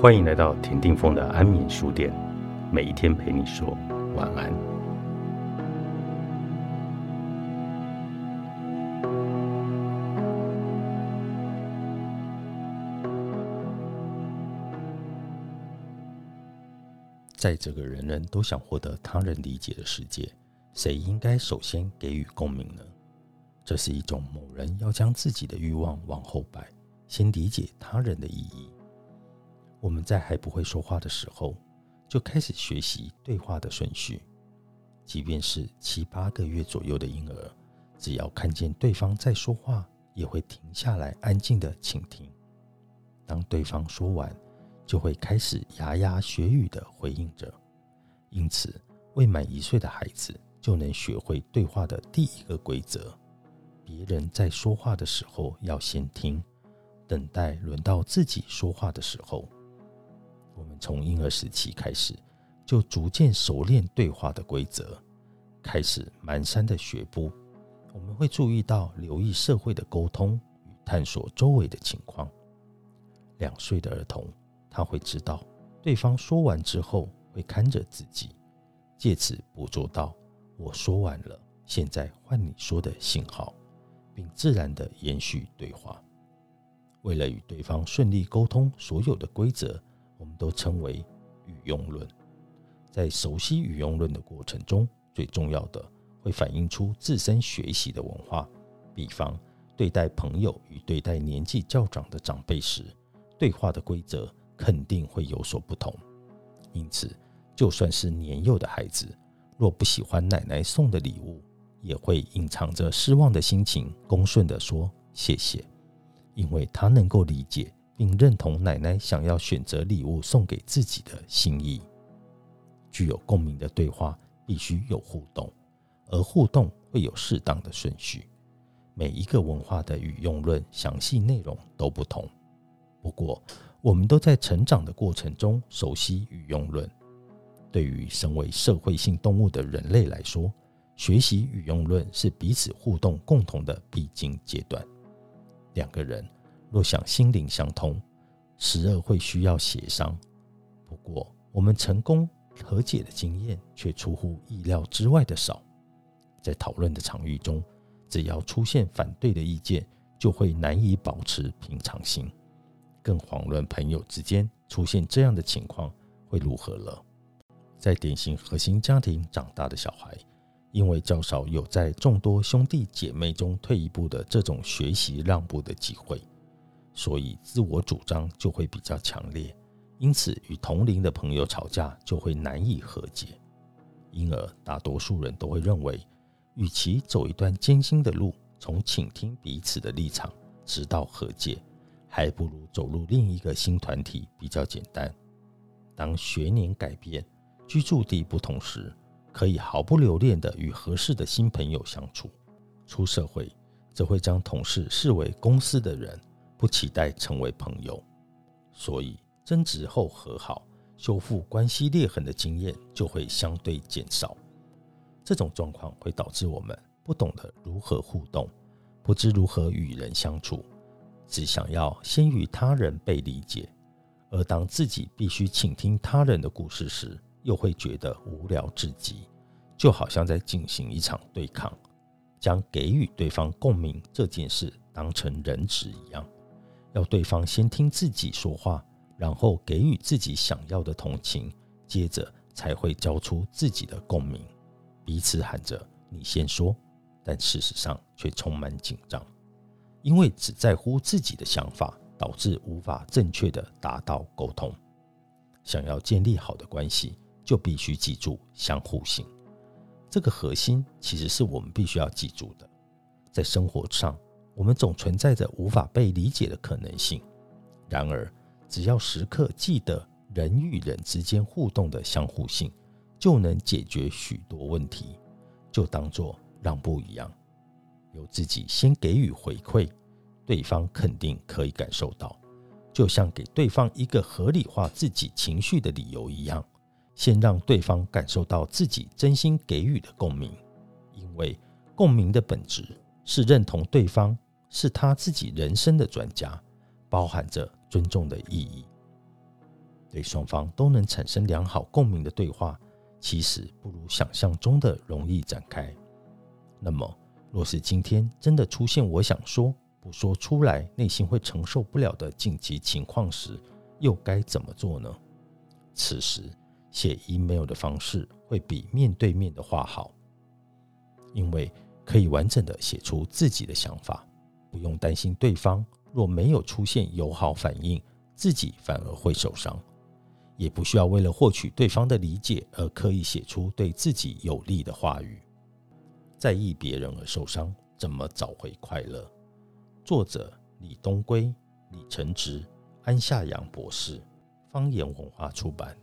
欢迎来到田定峰的安眠书店，每一天陪你说晚安。在这个人人都想获得他人理解的世界，谁应该首先给予共鸣呢？这是一种某人要将自己的欲望往后摆，先理解他人的意义。我们在还不会说话的时候，就开始学习对话的顺序。即便是七八个月左右的婴儿，只要看见对方在说话，也会停下来安静的倾听。当对方说完，就会开始牙牙学语的回应着。因此，未满一岁的孩子就能学会对话的第一个规则：别人在说话的时候要先听，等待轮到自己说话的时候。我们从婴儿时期开始，就逐渐熟练对话的规则，开始蹒跚的学步。我们会注意到、留意社会的沟通与探索周围的情况。两岁的儿童，他会知道对方说完之后会看着自己，借此捕捉到我说完了，现在换你说的信号，并自然的延续对话。为了与对方顺利沟通，所有的规则。我们都称为语用论。在熟悉语用论的过程中，最重要的会反映出自身学习的文化。比方，对待朋友与对待年纪较长的长辈时，对话的规则肯定会有所不同。因此，就算是年幼的孩子，若不喜欢奶奶送的礼物，也会隐藏着失望的心情，恭顺地说谢谢，因为他能够理解。并认同奶奶想要选择礼物送给自己的心意。具有共鸣的对话必须有互动，而互动会有适当的顺序。每一个文化的语用论详细内容都不同。不过，我们都在成长的过程中熟悉语用论。对于身为社会性动物的人类来说，学习语用论是彼此互动共同的必经阶段。两个人。若想心灵相通，时而会需要协商。不过，我们成功和解的经验却出乎意料之外的少。在讨论的场域中，只要出现反对的意见，就会难以保持平常心。更遑论朋友之间出现这样的情况会如何了？在典型核心家庭长大的小孩，因为较少有在众多兄弟姐妹中退一步的这种学习让步的机会。所以，自我主张就会比较强烈，因此与同龄的朋友吵架就会难以和解。因而，大多数人都会认为，与其走一段艰辛的路，从倾听彼此的立场直到和解，还不如走入另一个新团体比较简单。当学年改变、居住地不同时，可以毫不留恋的与合适的新朋友相处。出社会，则会将同事视为公司的人。不期待成为朋友，所以争执后和好、修复关系裂痕的经验就会相对减少。这种状况会导致我们不懂得如何互动，不知如何与人相处，只想要先与他人被理解。而当自己必须倾听他人的故事时，又会觉得无聊至极，就好像在进行一场对抗，将给予对方共鸣这件事当成人质一样。要对方先听自己说话，然后给予自己想要的同情，接着才会交出自己的共鸣。彼此喊着“你先说”，但事实上却充满紧张，因为只在乎自己的想法，导致无法正确的达到沟通。想要建立好的关系，就必须记住相互性这个核心，其实是我们必须要记住的，在生活上。我们总存在着无法被理解的可能性，然而，只要时刻记得人与人之间互动的相互性，就能解决许多问题。就当做让步一样，由自己先给予回馈，对方肯定可以感受到，就像给对方一个合理化自己情绪的理由一样，先让对方感受到自己真心给予的共鸣，因为共鸣的本质。是认同对方是他自己人生的专家，包含着尊重的意义。对双方都能产生良好共鸣的对话，其实不如想象中的容易展开。那么，若是今天真的出现我想说不说出来，内心会承受不了的紧急情况时，又该怎么做呢？此时，写 email 的方式会比面对面的话好，因为可以完整的写出自己的想法，不用担心对方若没有出现友好反应，自己反而会受伤。也不需要为了获取对方的理解而刻意写出对自己有利的话语。在意别人而受伤，怎么找回快乐？作者：李东圭、李承植、安夏阳博士，方言文化出版。